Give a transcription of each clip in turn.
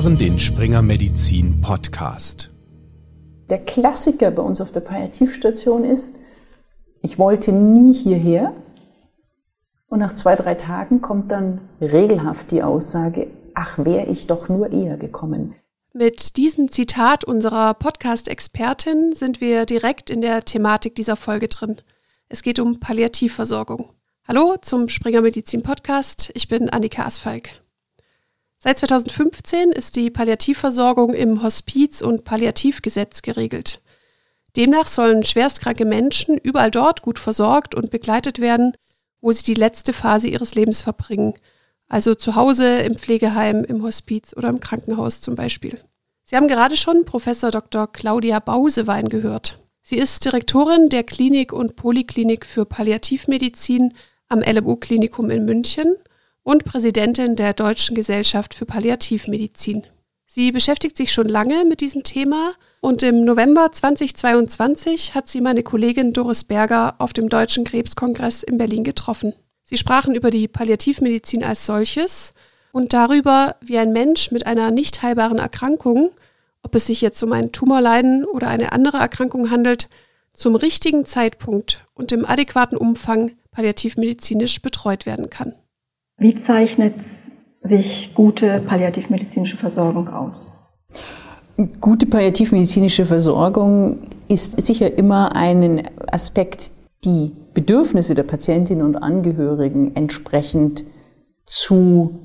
hören den Springer Medizin Podcast. Der Klassiker bei uns auf der Palliativstation ist, ich wollte nie hierher. Und nach zwei, drei Tagen kommt dann regelhaft die Aussage, ach, wäre ich doch nur eher gekommen. Mit diesem Zitat unserer Podcast-Expertin sind wir direkt in der Thematik dieser Folge drin. Es geht um Palliativversorgung. Hallo zum Springer Medizin Podcast. Ich bin Annika Asfalk. Seit 2015 ist die Palliativversorgung im Hospiz- und Palliativgesetz geregelt. Demnach sollen schwerstkranke Menschen überall dort gut versorgt und begleitet werden, wo sie die letzte Phase ihres Lebens verbringen, also zu Hause, im Pflegeheim, im Hospiz oder im Krankenhaus zum Beispiel. Sie haben gerade schon Professor Dr. Claudia Bausewein gehört. Sie ist Direktorin der Klinik und Poliklinik für Palliativmedizin am LMU-Klinikum in München und Präsidentin der Deutschen Gesellschaft für Palliativmedizin. Sie beschäftigt sich schon lange mit diesem Thema und im November 2022 hat sie meine Kollegin Doris Berger auf dem Deutschen Krebskongress in Berlin getroffen. Sie sprachen über die Palliativmedizin als solches und darüber, wie ein Mensch mit einer nicht heilbaren Erkrankung, ob es sich jetzt um ein Tumorleiden oder eine andere Erkrankung handelt, zum richtigen Zeitpunkt und im adäquaten Umfang palliativmedizinisch betreut werden kann. Wie zeichnet sich gute palliativmedizinische Versorgung aus? Gute palliativmedizinische Versorgung ist sicher immer ein Aspekt, die Bedürfnisse der Patientinnen und Angehörigen entsprechend zu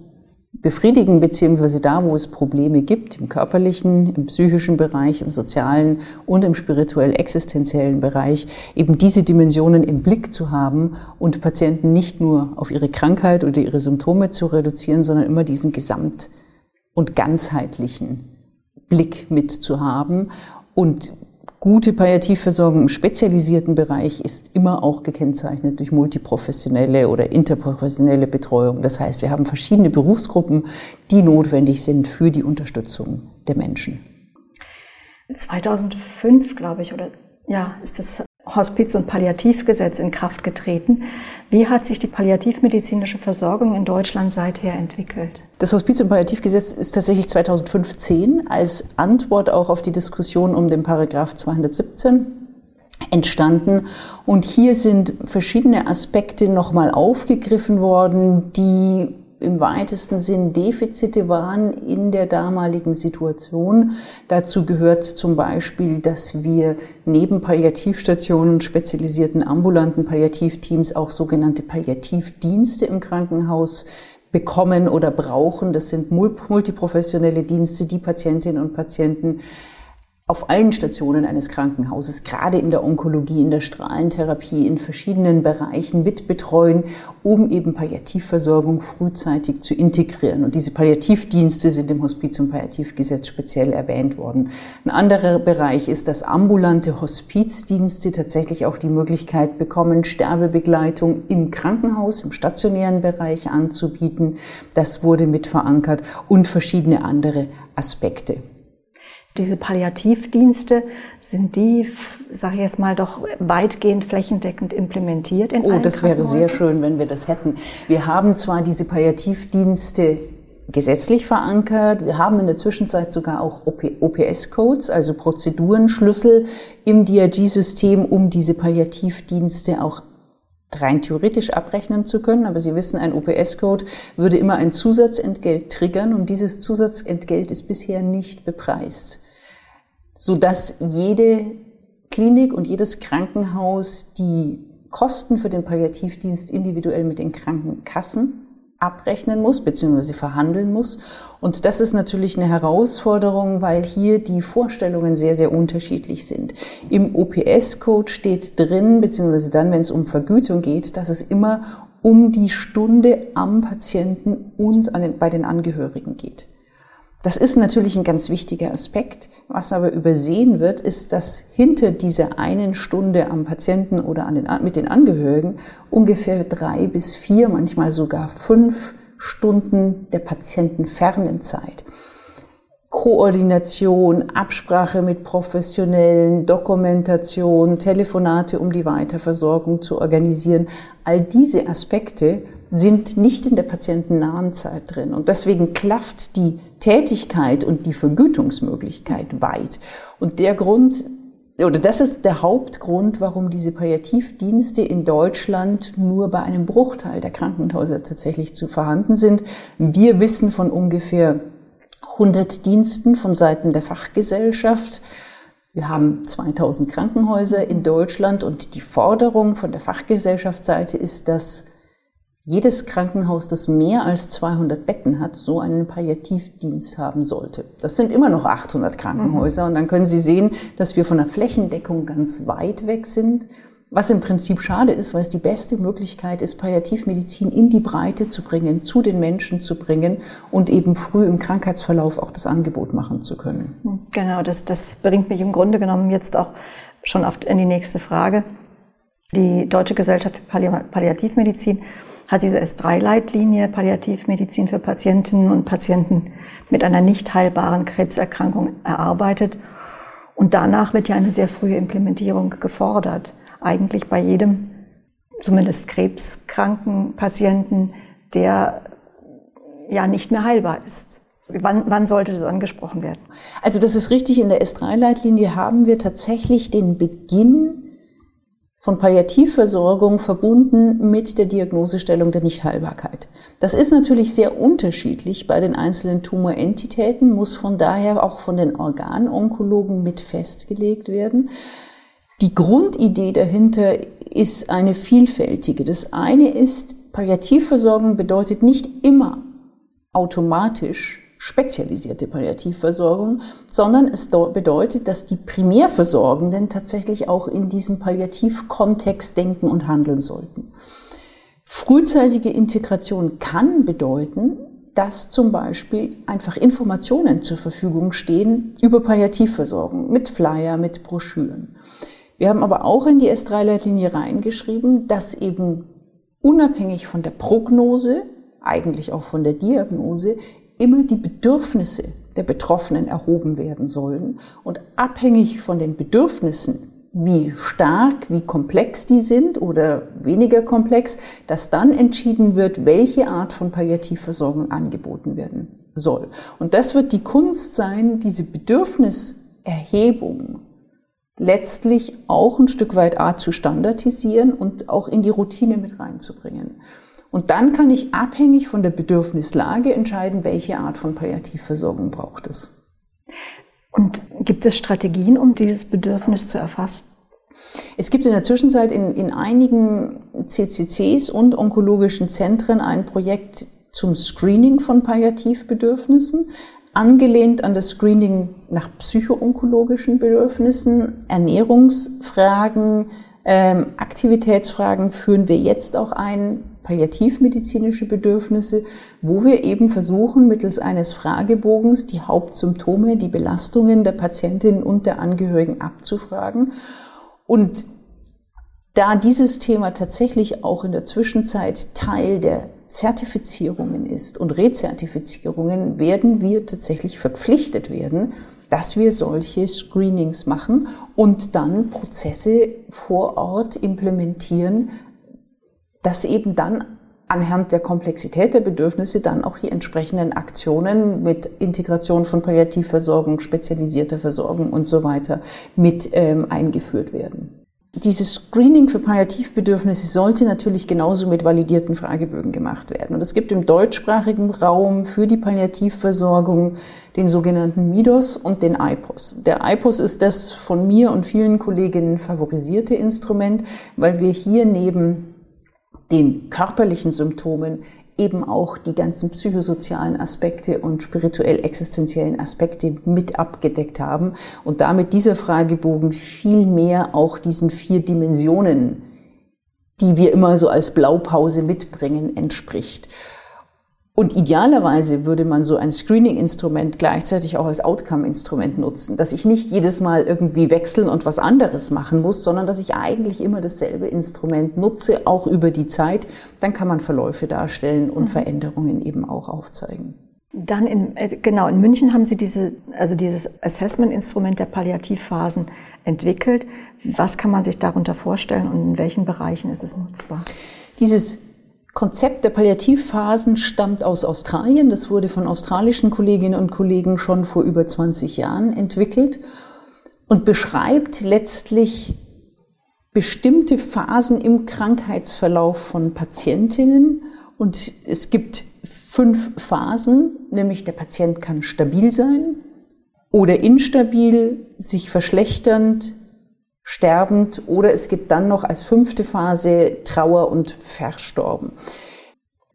befriedigen, beziehungsweise da, wo es Probleme gibt, im körperlichen, im psychischen Bereich, im sozialen und im spirituell-existenziellen Bereich, eben diese Dimensionen im Blick zu haben und Patienten nicht nur auf ihre Krankheit oder ihre Symptome zu reduzieren, sondern immer diesen gesamt- und ganzheitlichen Blick mit zu haben und Gute Palliativversorgung im spezialisierten Bereich ist immer auch gekennzeichnet durch multiprofessionelle oder interprofessionelle Betreuung. Das heißt, wir haben verschiedene Berufsgruppen, die notwendig sind für die Unterstützung der Menschen. 2005, glaube ich, oder ja, ist das Hospiz- und Palliativgesetz in Kraft getreten. Wie hat sich die palliativmedizinische Versorgung in Deutschland seither entwickelt? Das Hospiz- und Palliativgesetz ist tatsächlich 2015 als Antwort auch auf die Diskussion um den Paragraph 217 entstanden. Und hier sind verschiedene Aspekte nochmal aufgegriffen worden, die im weitesten Sinn Defizite waren in der damaligen Situation. Dazu gehört zum Beispiel, dass wir neben Palliativstationen spezialisierten ambulanten Palliativteams auch sogenannte Palliativdienste im Krankenhaus bekommen oder brauchen. Das sind multiprofessionelle Dienste, die Patientinnen und Patienten auf allen Stationen eines Krankenhauses, gerade in der Onkologie, in der Strahlentherapie, in verschiedenen Bereichen mitbetreuen, um eben Palliativversorgung frühzeitig zu integrieren. Und diese Palliativdienste sind im Hospiz- und Palliativgesetz speziell erwähnt worden. Ein anderer Bereich ist, dass ambulante Hospizdienste tatsächlich auch die Möglichkeit bekommen, Sterbebegleitung im Krankenhaus, im stationären Bereich anzubieten. Das wurde mit verankert und verschiedene andere Aspekte. Diese Palliativdienste, sind die, sage ich jetzt mal, doch weitgehend flächendeckend implementiert in Oh, das wäre sehr schön, wenn wir das hätten. Wir haben zwar diese Palliativdienste gesetzlich verankert. Wir haben in der Zwischenzeit sogar auch OPS-Codes, also Prozedurenschlüssel im DRG-System, um diese Palliativdienste auch rein theoretisch abrechnen zu können. Aber Sie wissen, ein OPS-Code würde immer ein Zusatzentgelt triggern und dieses Zusatzentgelt ist bisher nicht bepreist sodass jede Klinik und jedes Krankenhaus die Kosten für den Palliativdienst individuell mit den Krankenkassen abrechnen muss bzw. verhandeln muss. Und das ist natürlich eine Herausforderung, weil hier die Vorstellungen sehr, sehr unterschiedlich sind. Im OPS-Code steht drin, beziehungsweise dann, wenn es um Vergütung geht, dass es immer um die Stunde am Patienten und den, bei den Angehörigen geht. Das ist natürlich ein ganz wichtiger Aspekt. Was aber übersehen wird, ist, dass hinter dieser einen Stunde am Patienten oder an den, mit den Angehörigen ungefähr drei bis vier, manchmal sogar fünf Stunden der patientenfernen Zeit. Koordination, Absprache mit Professionellen, Dokumentation, Telefonate, um die Weiterversorgung zu organisieren. All diese Aspekte sind nicht in der patientennahen Zeit drin. Und deswegen klafft die Tätigkeit und die Vergütungsmöglichkeit weit. Und der Grund, oder das ist der Hauptgrund, warum diese Palliativdienste in Deutschland nur bei einem Bruchteil der Krankenhäuser tatsächlich zu vorhanden sind. Wir wissen von ungefähr 100 Diensten von Seiten der Fachgesellschaft. Wir haben 2000 Krankenhäuser in Deutschland und die Forderung von der Fachgesellschaftsseite ist, dass jedes Krankenhaus, das mehr als 200 Betten hat, so einen Palliativdienst haben sollte. Das sind immer noch 800 Krankenhäuser. Mhm. Und dann können Sie sehen, dass wir von der Flächendeckung ganz weit weg sind. Was im Prinzip schade ist, weil es die beste Möglichkeit ist, Palliativmedizin in die Breite zu bringen, zu den Menschen zu bringen und eben früh im Krankheitsverlauf auch das Angebot machen zu können. Genau, das, das bringt mich im Grunde genommen jetzt auch schon oft in die nächste Frage. Die Deutsche Gesellschaft für Palliativmedizin hat diese S3-Leitlinie Palliativmedizin für Patientinnen und Patienten mit einer nicht heilbaren Krebserkrankung erarbeitet. Und danach wird ja eine sehr frühe Implementierung gefordert. Eigentlich bei jedem, zumindest krebskranken Patienten, der ja nicht mehr heilbar ist. Wann, wann, sollte das angesprochen werden? Also das ist richtig. In der S3-Leitlinie haben wir tatsächlich den Beginn von Palliativversorgung verbunden mit der Diagnosestellung der Nichtheilbarkeit. Das ist natürlich sehr unterschiedlich bei den einzelnen Tumorentitäten, muss von daher auch von den Organonkologen mit festgelegt werden. Die Grundidee dahinter ist eine vielfältige. Das eine ist, Palliativversorgung bedeutet nicht immer automatisch spezialisierte Palliativversorgung, sondern es bedeutet, dass die Primärversorgenden tatsächlich auch in diesem Palliativkontext denken und handeln sollten. Frühzeitige Integration kann bedeuten, dass zum Beispiel einfach Informationen zur Verfügung stehen über Palliativversorgung mit Flyer, mit Broschüren. Wir haben aber auch in die S3-Leitlinie reingeschrieben, dass eben unabhängig von der Prognose, eigentlich auch von der Diagnose, immer die Bedürfnisse der Betroffenen erhoben werden sollen und abhängig von den Bedürfnissen, wie stark, wie komplex die sind oder weniger komplex, dass dann entschieden wird, welche Art von Palliativversorgung angeboten werden soll. Und das wird die Kunst sein, diese Bedürfniserhebung letztlich auch ein Stück weit A zu standardisieren und auch in die Routine mit reinzubringen. Und dann kann ich abhängig von der Bedürfnislage entscheiden, welche Art von Palliativversorgung braucht es. Und gibt es Strategien, um dieses Bedürfnis zu erfassen? Es gibt in der Zwischenzeit in, in einigen CCCs und onkologischen Zentren ein Projekt zum Screening von Palliativbedürfnissen, angelehnt an das Screening nach psychoonkologischen Bedürfnissen, Ernährungsfragen, ähm, Aktivitätsfragen führen wir jetzt auch ein, palliativmedizinische Bedürfnisse, wo wir eben versuchen, mittels eines Fragebogens die Hauptsymptome, die Belastungen der Patientin und der Angehörigen abzufragen. Und da dieses Thema tatsächlich auch in der Zwischenzeit Teil der Zertifizierungen ist und Rezertifizierungen, werden wir tatsächlich verpflichtet werden, dass wir solche Screenings machen und dann Prozesse vor Ort implementieren, dass eben dann anhand der Komplexität der Bedürfnisse dann auch die entsprechenden Aktionen mit Integration von Palliativversorgung, spezialisierter Versorgung und so weiter mit ähm, eingeführt werden. Dieses Screening für Palliativbedürfnisse sollte natürlich genauso mit validierten Fragebögen gemacht werden. Und es gibt im deutschsprachigen Raum für die Palliativversorgung den sogenannten MIDOS und den IPOS. Der IPOS ist das von mir und vielen Kolleginnen favorisierte Instrument, weil wir hier neben den körperlichen Symptomen eben auch die ganzen psychosozialen Aspekte und spirituell existenziellen Aspekte mit abgedeckt haben und damit dieser Fragebogen viel mehr auch diesen vier Dimensionen, die wir immer so als Blaupause mitbringen, entspricht. Und idealerweise würde man so ein Screening-Instrument gleichzeitig auch als Outcome-Instrument nutzen, dass ich nicht jedes Mal irgendwie wechseln und was anderes machen muss, sondern dass ich eigentlich immer dasselbe Instrument nutze, auch über die Zeit. Dann kann man Verläufe darstellen und mhm. Veränderungen eben auch aufzeigen. Dann in, äh, genau, in München haben Sie diese, also dieses Assessment-Instrument der Palliativphasen entwickelt. Was kann man sich darunter vorstellen und in welchen Bereichen ist es nutzbar? Dieses Konzept der Palliativphasen stammt aus Australien. Das wurde von australischen Kolleginnen und Kollegen schon vor über 20 Jahren entwickelt und beschreibt letztlich bestimmte Phasen im Krankheitsverlauf von Patientinnen. Und es gibt fünf Phasen, nämlich der Patient kann stabil sein oder instabil, sich verschlechternd, sterbend oder es gibt dann noch als fünfte Phase Trauer und Verstorben.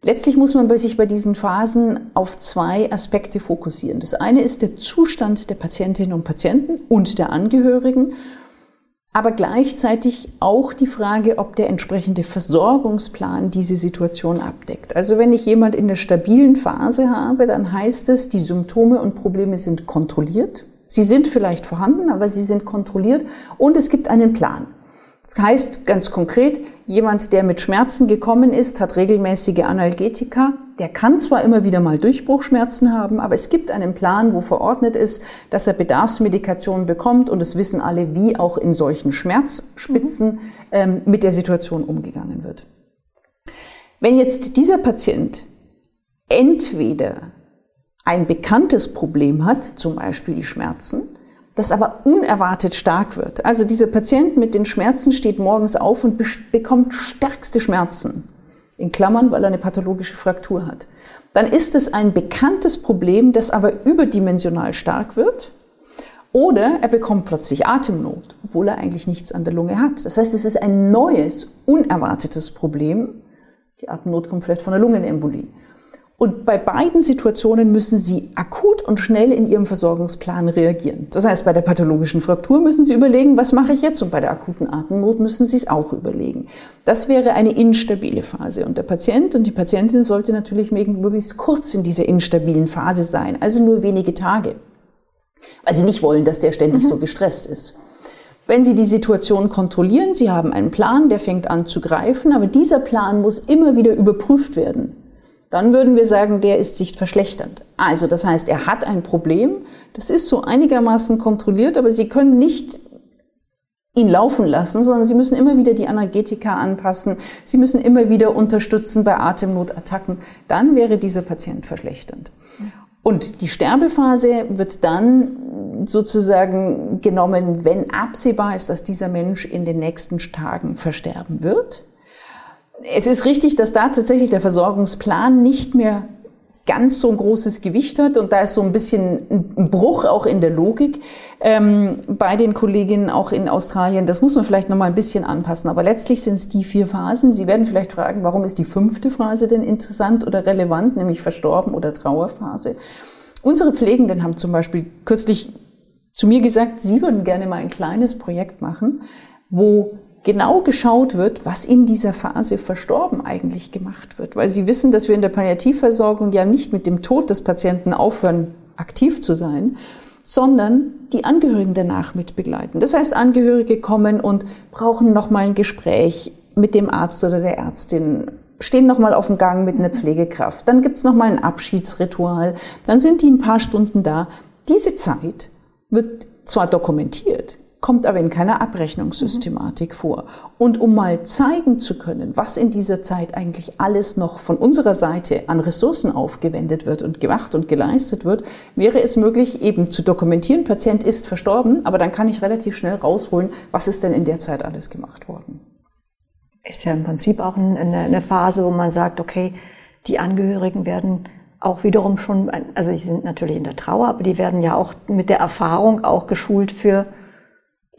Letztlich muss man sich bei diesen Phasen auf zwei Aspekte fokussieren. Das eine ist der Zustand der Patientinnen und Patienten und der Angehörigen aber gleichzeitig auch die Frage, ob der entsprechende Versorgungsplan diese Situation abdeckt. Also wenn ich jemand in der stabilen Phase habe, dann heißt es, die Symptome und Probleme sind kontrolliert. Sie sind vielleicht vorhanden, aber sie sind kontrolliert und es gibt einen Plan. Das heißt ganz konkret, jemand, der mit Schmerzen gekommen ist, hat regelmäßige Analgetika. Der kann zwar immer wieder mal Durchbruchschmerzen haben, aber es gibt einen Plan, wo verordnet ist, dass er Bedarfsmedikation bekommt und es wissen alle, wie auch in solchen Schmerzspitzen mhm. ähm, mit der Situation umgegangen wird. Wenn jetzt dieser Patient entweder ein bekanntes Problem hat, zum Beispiel die Schmerzen, das aber unerwartet stark wird. Also dieser Patient mit den Schmerzen steht morgens auf und bekommt stärkste Schmerzen, in Klammern, weil er eine pathologische Fraktur hat. Dann ist es ein bekanntes Problem, das aber überdimensional stark wird. Oder er bekommt plötzlich Atemnot, obwohl er eigentlich nichts an der Lunge hat. Das heißt, es ist ein neues, unerwartetes Problem. Die Atemnot kommt vielleicht von der Lungenembolie. Und bei beiden Situationen müssen Sie akut und schnell in Ihrem Versorgungsplan reagieren. Das heißt, bei der pathologischen Fraktur müssen Sie überlegen, was mache ich jetzt? Und bei der akuten Atemnot müssen Sie es auch überlegen. Das wäre eine instabile Phase. Und der Patient und die Patientin sollte natürlich möglichst kurz in dieser instabilen Phase sein, also nur wenige Tage. Weil Sie nicht wollen, dass der ständig mhm. so gestresst ist. Wenn Sie die Situation kontrollieren, Sie haben einen Plan, der fängt an zu greifen, aber dieser Plan muss immer wieder überprüft werden dann würden wir sagen, der ist sich verschlechternd. Also das heißt, er hat ein Problem, das ist so einigermaßen kontrolliert, aber Sie können nicht ihn laufen lassen, sondern Sie müssen immer wieder die Analgetika anpassen, Sie müssen immer wieder unterstützen bei Atemnotattacken. Dann wäre dieser Patient verschlechternd. Und die Sterbephase wird dann sozusagen genommen, wenn absehbar ist, dass dieser Mensch in den nächsten Tagen versterben wird. Es ist richtig, dass da tatsächlich der Versorgungsplan nicht mehr ganz so ein großes Gewicht hat und da ist so ein bisschen ein Bruch auch in der Logik ähm, bei den Kolleginnen auch in Australien. Das muss man vielleicht noch mal ein bisschen anpassen, aber letztlich sind es die vier Phasen. Sie werden vielleicht fragen, warum ist die fünfte Phase denn interessant oder relevant, nämlich Verstorben oder Trauerphase? Unsere Pflegenden haben zum Beispiel kürzlich zu mir gesagt, sie würden gerne mal ein kleines Projekt machen, wo genau geschaut wird, was in dieser Phase verstorben eigentlich gemacht wird. Weil Sie wissen, dass wir in der Palliativversorgung ja nicht mit dem Tod des Patienten aufhören, aktiv zu sein, sondern die Angehörigen danach mit begleiten. Das heißt, Angehörige kommen und brauchen nochmal ein Gespräch mit dem Arzt oder der Ärztin, stehen nochmal auf dem Gang mit einer Pflegekraft, dann gibt's nochmal ein Abschiedsritual, dann sind die ein paar Stunden da. Diese Zeit wird zwar dokumentiert, kommt aber in keiner Abrechnungssystematik mhm. vor. Und um mal zeigen zu können, was in dieser Zeit eigentlich alles noch von unserer Seite an Ressourcen aufgewendet wird und gemacht und geleistet wird, wäre es möglich, eben zu dokumentieren, Patient ist verstorben, aber dann kann ich relativ schnell rausholen, was ist denn in der Zeit alles gemacht worden. Ist ja im Prinzip auch eine, eine Phase, wo man sagt, okay, die Angehörigen werden auch wiederum schon, also sie sind natürlich in der Trauer, aber die werden ja auch mit der Erfahrung auch geschult für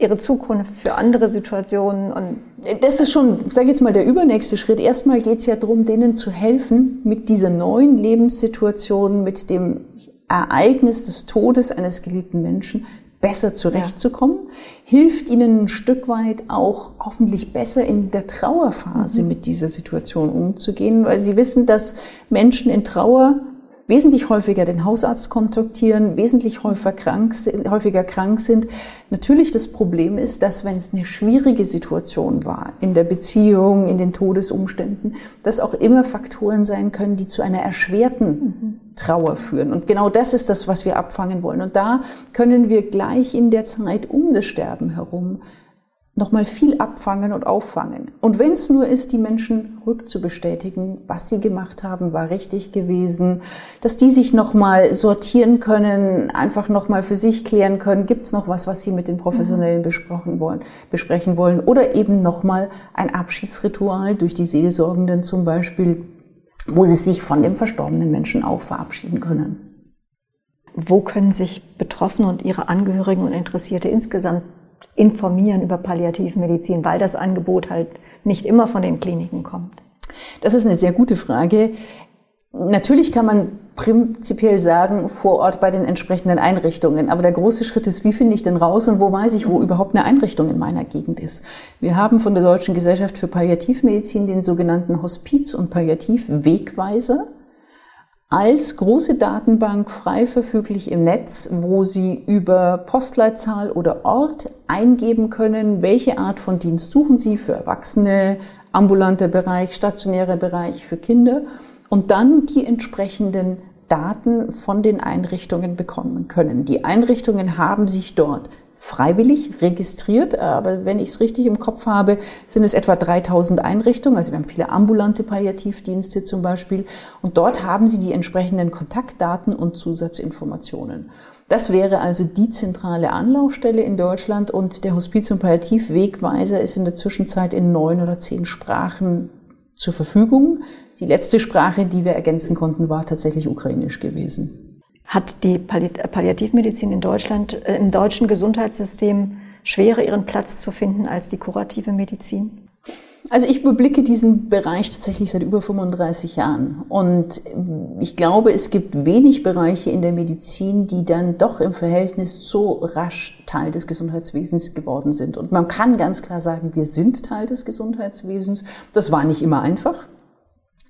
ihre Zukunft für andere Situationen und das ist schon, sage ich jetzt mal, der übernächste Schritt. Erstmal geht es ja darum, denen zu helfen, mit dieser neuen Lebenssituation, mit dem Ereignis des Todes eines geliebten Menschen besser zurechtzukommen, ja. hilft ihnen ein Stück weit auch hoffentlich besser in der Trauerphase mhm. mit dieser Situation umzugehen, weil sie wissen, dass Menschen in Trauer wesentlich häufiger den Hausarzt kontaktieren, wesentlich häufiger krank, häufiger krank sind. Natürlich das Problem ist, dass wenn es eine schwierige Situation war in der Beziehung, in den Todesumständen, dass auch immer Faktoren sein können, die zu einer erschwerten Trauer führen. Und genau das ist das, was wir abfangen wollen. Und da können wir gleich in der Zeit um das Sterben herum nochmal viel abfangen und auffangen. Und wenn es nur ist, die Menschen rückzubestätigen, was sie gemacht haben, war richtig gewesen, dass die sich nochmal sortieren können, einfach nochmal für sich klären können, gibt es noch was, was sie mit den Professionellen besprochen wollen, besprechen wollen, oder eben nochmal ein Abschiedsritual durch die Seelsorgenden zum Beispiel, wo sie sich von dem verstorbenen Menschen auch verabschieden können. Wo können sich Betroffene und ihre Angehörigen und Interessierte insgesamt informieren über Palliativmedizin, weil das Angebot halt nicht immer von den Kliniken kommt? Das ist eine sehr gute Frage. Natürlich kann man prinzipiell sagen, vor Ort bei den entsprechenden Einrichtungen. Aber der große Schritt ist, wie finde ich denn raus und wo weiß ich, wo überhaupt eine Einrichtung in meiner Gegend ist? Wir haben von der Deutschen Gesellschaft für Palliativmedizin den sogenannten Hospiz- und Palliativwegweiser als große Datenbank frei verfüglich im Netz, wo Sie über Postleitzahl oder Ort eingeben können, welche Art von Dienst suchen Sie für Erwachsene, ambulanter Bereich, stationärer Bereich für Kinder und dann die entsprechenden Daten von den Einrichtungen bekommen können. Die Einrichtungen haben sich dort freiwillig registriert, aber wenn ich es richtig im Kopf habe, sind es etwa 3000 Einrichtungen. Also wir haben viele ambulante Palliativdienste zum Beispiel und dort haben sie die entsprechenden Kontaktdaten und Zusatzinformationen. Das wäre also die zentrale Anlaufstelle in Deutschland und der Hospiz- und Palliativwegweiser ist in der Zwischenzeit in neun oder zehn Sprachen zur Verfügung. Die letzte Sprache, die wir ergänzen konnten, war tatsächlich ukrainisch gewesen. Hat die Palliativmedizin in Deutschland, äh, im deutschen Gesundheitssystem schwerer ihren Platz zu finden als die kurative Medizin? Also ich überblicke diesen Bereich tatsächlich seit über 35 Jahren. Und ich glaube, es gibt wenig Bereiche in der Medizin, die dann doch im Verhältnis so rasch Teil des Gesundheitswesens geworden sind. Und man kann ganz klar sagen, wir sind Teil des Gesundheitswesens. Das war nicht immer einfach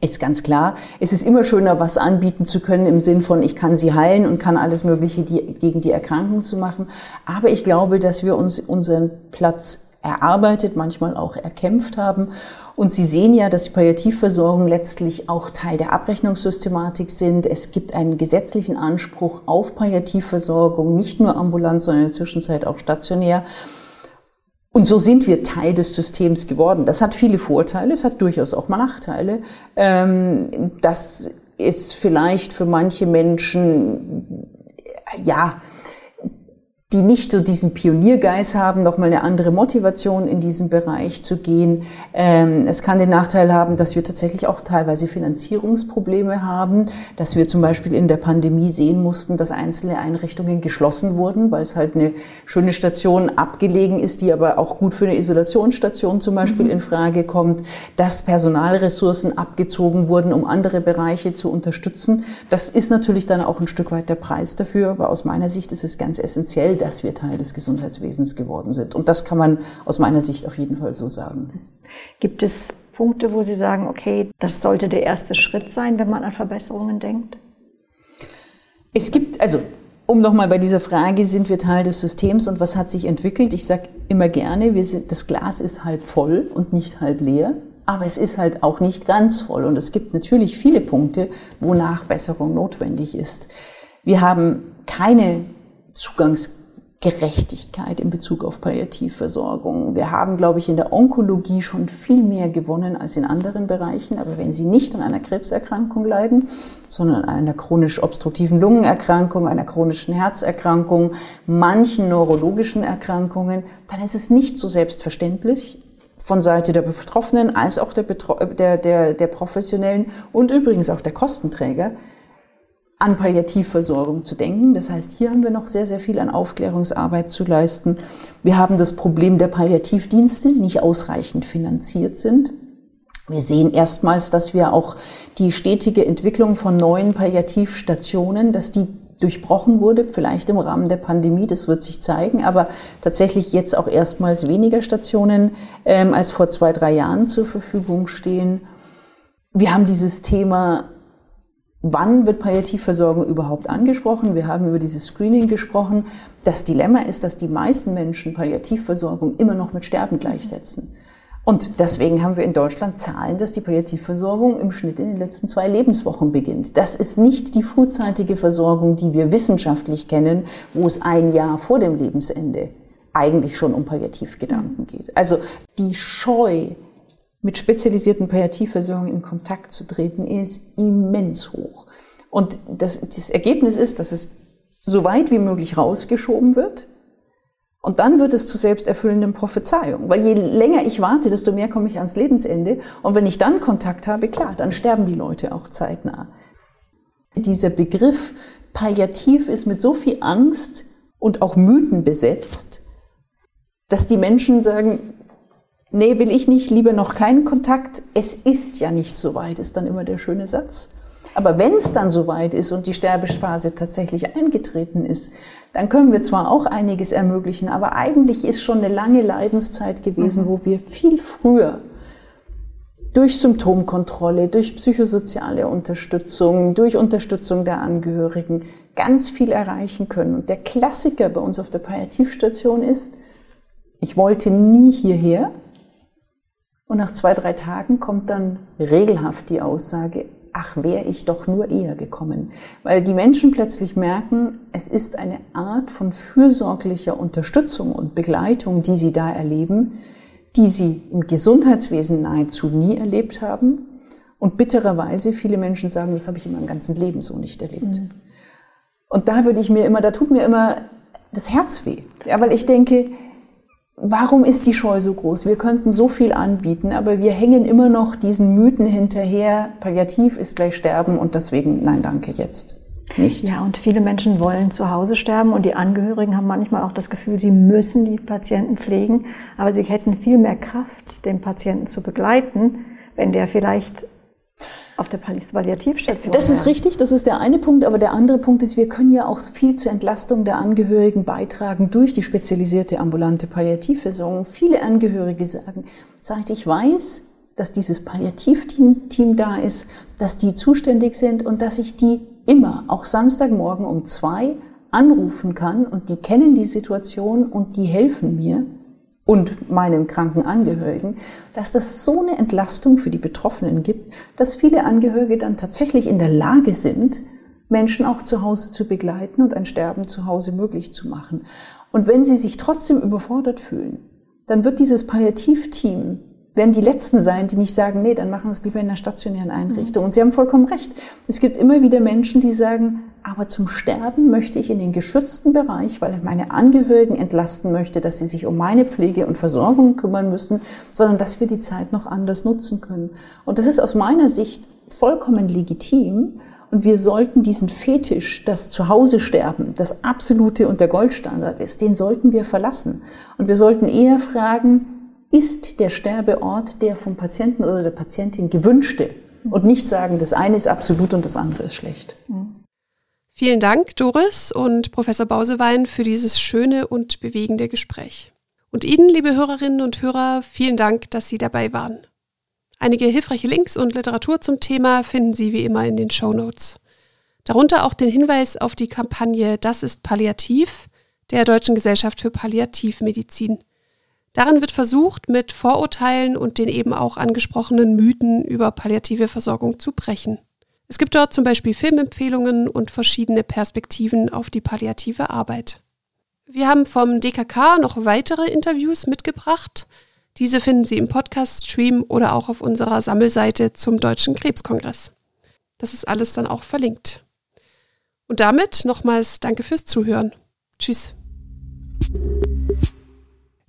ist ganz klar. Es ist immer schöner, was anbieten zu können im Sinn von, ich kann sie heilen und kann alles Mögliche die, gegen die Erkrankung zu machen. Aber ich glaube, dass wir uns unseren Platz erarbeitet, manchmal auch erkämpft haben. Und Sie sehen ja, dass die Palliativversorgung letztlich auch Teil der Abrechnungssystematik sind. Es gibt einen gesetzlichen Anspruch auf Palliativversorgung, nicht nur ambulant, sondern in der Zwischenzeit auch stationär. Und so sind wir Teil des Systems geworden. Das hat viele Vorteile, es hat durchaus auch mal Nachteile. Ähm, das ist vielleicht für manche Menschen, ja, die nicht so diesen Pioniergeist haben, nochmal eine andere Motivation in diesen Bereich zu gehen. Ähm, es kann den Nachteil haben, dass wir tatsächlich auch teilweise Finanzierungsprobleme haben, dass wir zum Beispiel in der Pandemie sehen mussten, dass einzelne Einrichtungen geschlossen wurden, weil es halt eine schöne Station abgelegen ist, die aber auch gut für eine Isolationsstation zum Beispiel mhm. in Frage kommt, dass Personalressourcen abgezogen wurden, um andere Bereiche zu unterstützen. Das ist natürlich dann auch ein Stück weit der Preis dafür, aber aus meiner Sicht ist es ganz essentiell, dass wir Teil des Gesundheitswesens geworden sind. Und das kann man aus meiner Sicht auf jeden Fall so sagen. Gibt es Punkte, wo Sie sagen, okay, das sollte der erste Schritt sein, wenn man an Verbesserungen denkt? Es gibt, also um nochmal bei dieser Frage, sind wir Teil des Systems und was hat sich entwickelt? Ich sage immer gerne, wir sind, das Glas ist halb voll und nicht halb leer. Aber es ist halt auch nicht ganz voll. Und es gibt natürlich viele Punkte, wo Nachbesserung notwendig ist. Wir haben keine Zugangs Gerechtigkeit in Bezug auf Palliativversorgung. Wir haben, glaube ich, in der Onkologie schon viel mehr gewonnen als in anderen Bereichen. Aber wenn Sie nicht an einer Krebserkrankung leiden, sondern an einer chronisch obstruktiven Lungenerkrankung, einer chronischen Herzerkrankung, manchen neurologischen Erkrankungen, dann ist es nicht so selbstverständlich, von Seite der Betroffenen als auch der, Betro der, der, der Professionellen und übrigens auch der Kostenträger, an Palliativversorgung zu denken. Das heißt, hier haben wir noch sehr, sehr viel an Aufklärungsarbeit zu leisten. Wir haben das Problem der Palliativdienste, die nicht ausreichend finanziert sind. Wir sehen erstmals, dass wir auch die stetige Entwicklung von neuen Palliativstationen, dass die durchbrochen wurde, vielleicht im Rahmen der Pandemie, das wird sich zeigen, aber tatsächlich jetzt auch erstmals weniger Stationen ähm, als vor zwei, drei Jahren zur Verfügung stehen. Wir haben dieses Thema Wann wird Palliativversorgung überhaupt angesprochen? Wir haben über dieses Screening gesprochen. Das Dilemma ist, dass die meisten Menschen Palliativversorgung immer noch mit Sterben gleichsetzen. Und deswegen haben wir in Deutschland Zahlen, dass die Palliativversorgung im Schnitt in den letzten zwei Lebenswochen beginnt. Das ist nicht die frühzeitige Versorgung, die wir wissenschaftlich kennen, wo es ein Jahr vor dem Lebensende eigentlich schon um Palliativgedanken geht. Also die Scheu, mit spezialisierten Palliativversorgungen in Kontakt zu treten, ist immens hoch. Und das, das Ergebnis ist, dass es so weit wie möglich rausgeschoben wird. Und dann wird es zu selbsterfüllenden Prophezeiungen. Weil je länger ich warte, desto mehr komme ich ans Lebensende. Und wenn ich dann Kontakt habe, klar, dann sterben die Leute auch zeitnah. Dieser Begriff Palliativ ist mit so viel Angst und auch Mythen besetzt, dass die Menschen sagen, nee, will ich nicht, lieber noch keinen Kontakt. Es ist ja nicht so weit, ist dann immer der schöne Satz. Aber wenn es dann soweit ist und die Sterbephase tatsächlich eingetreten ist, dann können wir zwar auch einiges ermöglichen, aber eigentlich ist schon eine lange Leidenszeit gewesen, mhm. wo wir viel früher durch Symptomkontrolle, durch psychosoziale Unterstützung, durch Unterstützung der Angehörigen ganz viel erreichen können. Und der Klassiker bei uns auf der Palliativstation ist, ich wollte nie hierher. Und nach zwei, drei Tagen kommt dann regelhaft die Aussage, ach, wäre ich doch nur eher gekommen. Weil die Menschen plötzlich merken, es ist eine Art von fürsorglicher Unterstützung und Begleitung, die sie da erleben, die sie im Gesundheitswesen nahezu nie erlebt haben. Und bittererweise viele Menschen sagen, das habe ich in meinem ganzen Leben so nicht erlebt. Mhm. Und da würde ich mir immer, da tut mir immer das Herz weh. Ja, weil ich denke, warum ist die Scheu so groß? Wir könnten so viel anbieten, aber wir hängen immer noch diesen Mythen hinterher. Palliativ ist gleich sterben und deswegen, nein, danke, jetzt nicht. Ja, und viele Menschen wollen zu Hause sterben und die Angehörigen haben manchmal auch das Gefühl, sie müssen die Patienten pflegen, aber sie hätten viel mehr Kraft, den Patienten zu begleiten, wenn der vielleicht auf der Palliativstation. Das ist richtig, das ist der eine Punkt, aber der andere Punkt ist, wir können ja auch viel zur Entlastung der Angehörigen beitragen durch die spezialisierte ambulante Palliativversorgung. Viele Angehörige sagen, seit ich weiß, dass dieses Palliativteam da ist, dass die zuständig sind und dass ich die immer, auch Samstagmorgen um zwei, anrufen kann und die kennen die Situation und die helfen mir und meinen kranken Angehörigen, dass das so eine Entlastung für die Betroffenen gibt, dass viele Angehörige dann tatsächlich in der Lage sind, Menschen auch zu Hause zu begleiten und ein Sterben zu Hause möglich zu machen. Und wenn sie sich trotzdem überfordert fühlen, dann wird dieses Palliativteam werden die Letzten sein, die nicht sagen, nee, dann machen wir es lieber in einer stationären Einrichtung. Und Sie haben vollkommen recht. Es gibt immer wieder Menschen, die sagen, aber zum Sterben möchte ich in den geschützten Bereich, weil ich meine Angehörigen entlasten möchte, dass sie sich um meine Pflege und Versorgung kümmern müssen, sondern dass wir die Zeit noch anders nutzen können. Und das ist aus meiner Sicht vollkommen legitim. Und wir sollten diesen Fetisch, das Zuhause sterben, das absolute und der Goldstandard ist, den sollten wir verlassen. Und wir sollten eher fragen, ist der Sterbeort der vom Patienten oder der Patientin gewünschte? Und nicht sagen, das eine ist absolut und das andere ist schlecht. Vielen Dank, Doris und Professor Bausewein, für dieses schöne und bewegende Gespräch. Und Ihnen, liebe Hörerinnen und Hörer, vielen Dank, dass Sie dabei waren. Einige hilfreiche Links und Literatur zum Thema finden Sie wie immer in den Show Notes. Darunter auch den Hinweis auf die Kampagne Das ist Palliativ der Deutschen Gesellschaft für Palliativmedizin. Darin wird versucht, mit Vorurteilen und den eben auch angesprochenen Mythen über palliative Versorgung zu brechen. Es gibt dort zum Beispiel Filmempfehlungen und verschiedene Perspektiven auf die palliative Arbeit. Wir haben vom DKK noch weitere Interviews mitgebracht. Diese finden Sie im Podcast-Stream oder auch auf unserer Sammelseite zum Deutschen Krebskongress. Das ist alles dann auch verlinkt. Und damit nochmals danke fürs Zuhören. Tschüss.